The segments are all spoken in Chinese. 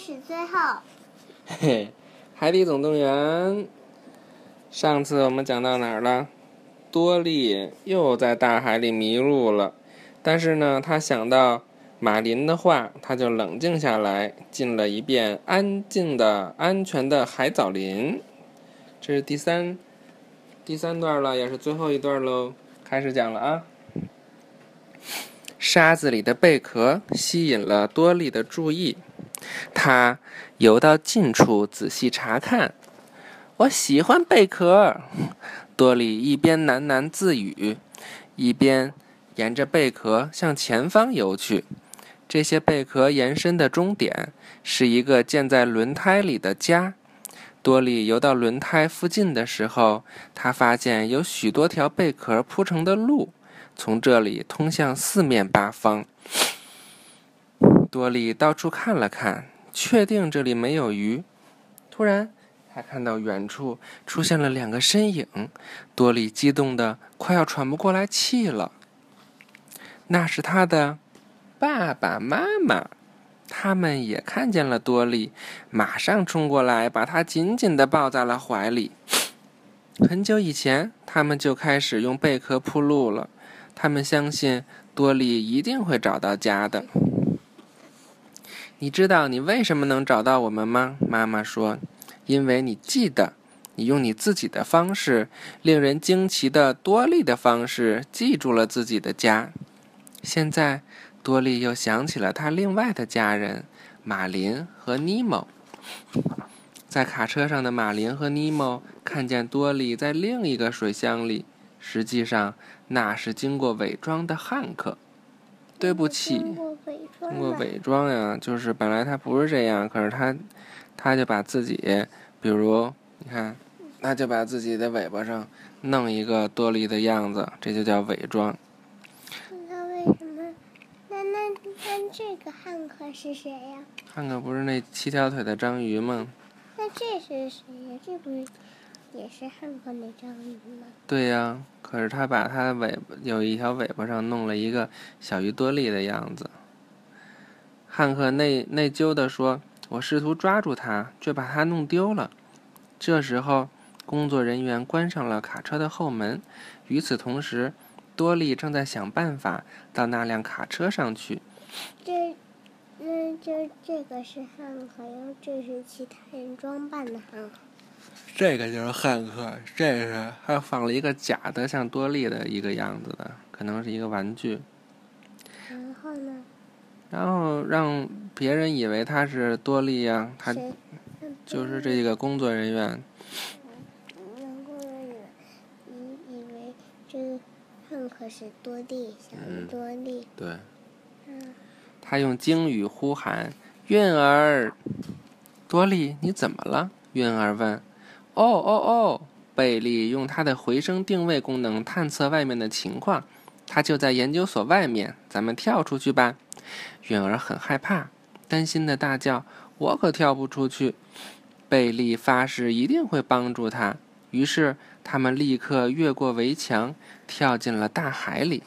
始最后。嘿，海底总动员。上次我们讲到哪儿了？多利又在大海里迷路了，但是呢，他想到马林的话，他就冷静下来，进了一遍安静的、安全的海藻林。这是第三第三段了，也是最后一段喽。开始讲了啊！沙子里的贝壳吸引了多利的注意，他游到近处仔细查看。我喜欢贝壳，多利一边喃喃自语，一边沿着贝壳向前方游去。这些贝壳延伸的终点是一个建在轮胎里的家。多利游到轮胎附近的时候，他发现有许多条贝壳铺成的路，从这里通向四面八方。多利到处看了看，确定这里没有鱼。突然，他看到远处出现了两个身影，多利激动的快要喘不过来气了。那是他的爸爸妈妈。他们也看见了多利，马上冲过来，把他紧紧的抱在了怀里。很久以前，他们就开始用贝壳铺路了。他们相信多利一定会找到家的。你知道你为什么能找到我们吗？妈妈说：“因为你记得，你用你自己的方式，令人惊奇的多利的方式，记住了自己的家。现在。”多利又想起了他另外的家人马林和尼莫。在卡车上的马林和尼莫看见多利在另一个水箱里，实际上那是经过伪装的汉克。对不起，通过伪装呀，就是本来他不是这样，可是他，他就把自己，比如你看，他就把自己的尾巴上弄一个多利的样子，这就叫伪装。那那那那这个汉克是谁呀？汉克不是那七条腿的章鱼吗？那这是谁呀？这不是也是汉克那章鱼吗？对呀，可是他把他的尾巴有一条尾巴上弄了一个小鱼多利的样子。汉克内内疚地说：“我试图抓住它，却把它弄丢了。”这时候，工作人员关上了卡车的后门。与此同时，多利正在想办法到那辆卡车上去。这，那就这个是汉克，然后这是其他人装扮的汉克。这个就是汉克，这是还放了一个假的像多利的一个样子的，可能是一个玩具。然后呢？然后让别人以为他是多利呀，他就是这个工作人员。让工作人员以以为这汉克是多利，小多利。对。他用鲸语呼喊：“韵儿，多利，你怎么了？”韵儿问。“哦哦哦！”贝利用他的回声定位功能探测外面的情况，他就在研究所外面。咱们跳出去吧。韵儿很害怕，担心的大叫：“我可跳不出去！”贝利发誓一定会帮助他。于是他们立刻越过围墙，跳进了大海里。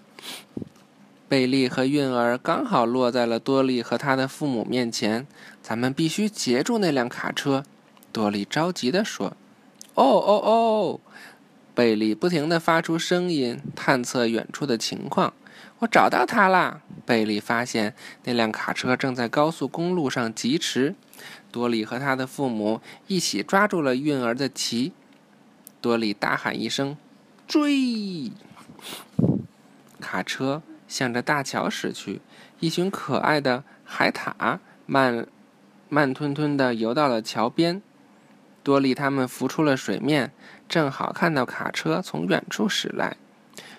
贝利和韵儿刚好落在了多利和他的父母面前。咱们必须截住那辆卡车，多利着急地说。“哦哦哦！”贝利不停地发出声音，探测远处的情况。“我找到他啦！”贝利发现那辆卡车正在高速公路上疾驰。多利和他的父母一起抓住了韵儿的鳍。多利大喊一声：“追！”卡车。向着大桥驶去，一群可爱的海獭慢慢吞吞地游到了桥边。多利他们浮出了水面，正好看到卡车从远处驶来。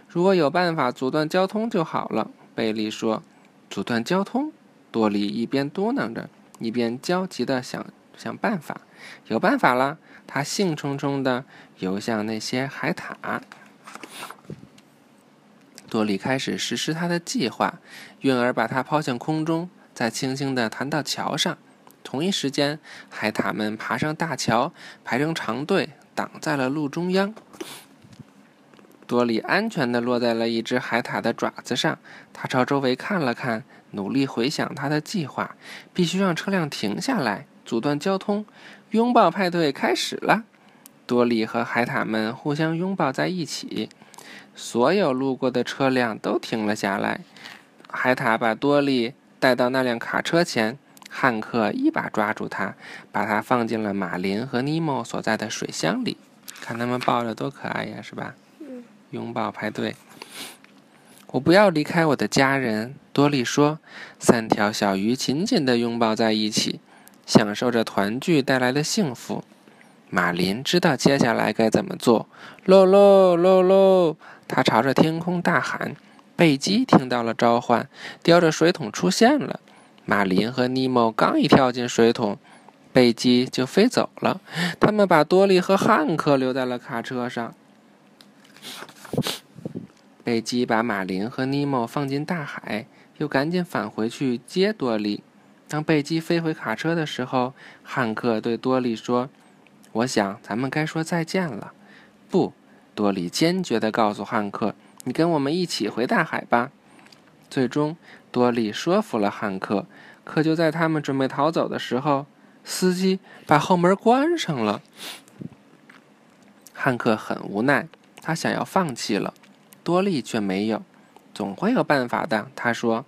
如果有办法阻断交通就好了，贝利说。阻断交通？多利一边嘟囔着，一边焦急地想想办法。有办法了！他兴冲冲地游向那些海獭。多利开始实施他的计划，韵儿把他抛向空中，再轻轻地弹到桥上。同一时间，海獭们爬上大桥，排成长队，挡在了路中央。多利安全地落在了一只海獭的爪子上。他朝周围看了看，努力回想他的计划，必须让车辆停下来，阻断交通。拥抱派对开始了，多利和海獭们互相拥抱在一起。所有路过的车辆都停了下来。海獭把多利带到那辆卡车前，汉克一把抓住他，把他放进了马林和尼莫所在的水箱里。看他们抱着多可爱呀，是吧？拥抱派对。我不要离开我的家人，多利说。三条小鱼紧紧地拥抱在一起，享受着团聚带来的幸福。马林知道接下来该怎么做。喽喽喽喽，他朝着天空大喊。贝基听到了召唤，叼着水桶出现了。马林和尼莫刚一跳进水桶。贝基就飞走了，他们把多利和汉克留在了卡车上。贝基把马林和尼莫放进大海，又赶紧返回去接多利。当贝基飞回卡车的时候，汉克对多利说：“我想咱们该说再见了。”不，多利坚决地告诉汉克：“你跟我们一起回大海吧。”最终，多利说服了汉克。可就在他们准备逃走的时候，司机把后门关上了，汉克很无奈，他想要放弃了，多利却没有，总会有办法的。他说：“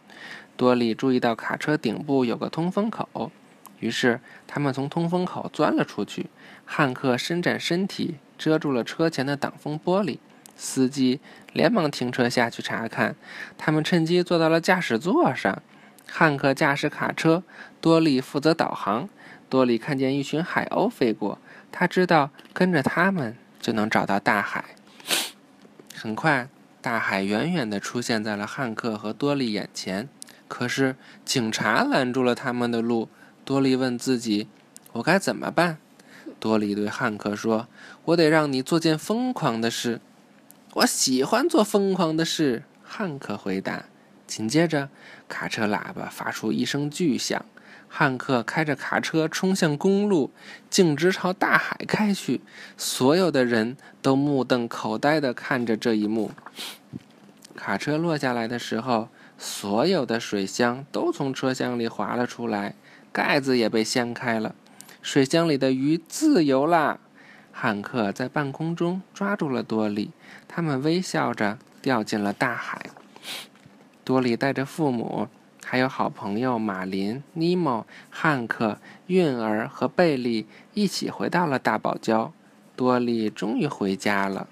多利注意到卡车顶部有个通风口，于是他们从通风口钻了出去。汉克伸展身体，遮住了车前的挡风玻璃。司机连忙停车下去查看，他们趁机坐到了驾驶座上。汉克驾驶卡车，多利负责导航。”多利看见一群海鸥飞过，他知道跟着他们就能找到大海。很快，大海远远地出现在了汉克和多利眼前。可是警察拦住了他们的路。多利问自己：“我该怎么办？”多利对汉克说：“我得让你做件疯狂的事。”“我喜欢做疯狂的事。”汉克回答。紧接着，卡车喇叭发出一声巨响。汉克开着卡车冲向公路，径直朝大海开去。所有的人都目瞪口呆地看着这一幕。卡车落下来的时候，所有的水箱都从车厢里滑了出来，盖子也被掀开了。水箱里的鱼自由啦！汉克在半空中抓住了多利，他们微笑着掉进了大海。多利带着父母。还有好朋友马林、尼莫、汉克、韵儿和贝利一起回到了大堡礁。多利终于回家了。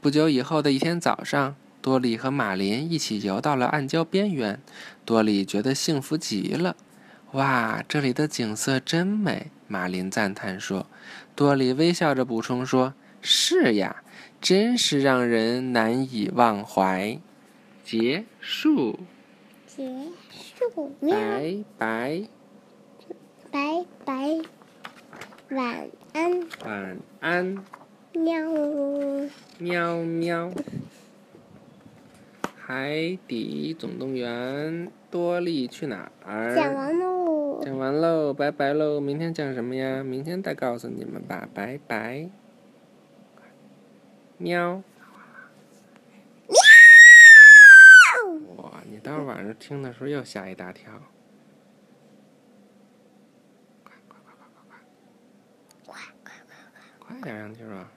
不久以后的一天早上，多利和马林一起游到了暗礁边缘。多利觉得幸福极了。哇，这里的景色真美！马林赞叹说。多利微笑着补充说：“是呀，真是让人难以忘怀。”结束。结束，拜拜，拜拜，晚安，晚安，喵，喵喵，海底总动员，多利去哪儿？讲完喽，讲完喽，拜拜喽，明天讲什么呀？明天再告诉你们吧，拜拜，喵。喵！哇你到晚上听的时候又吓一大跳，快快快快快快，快快快快快点上去吧。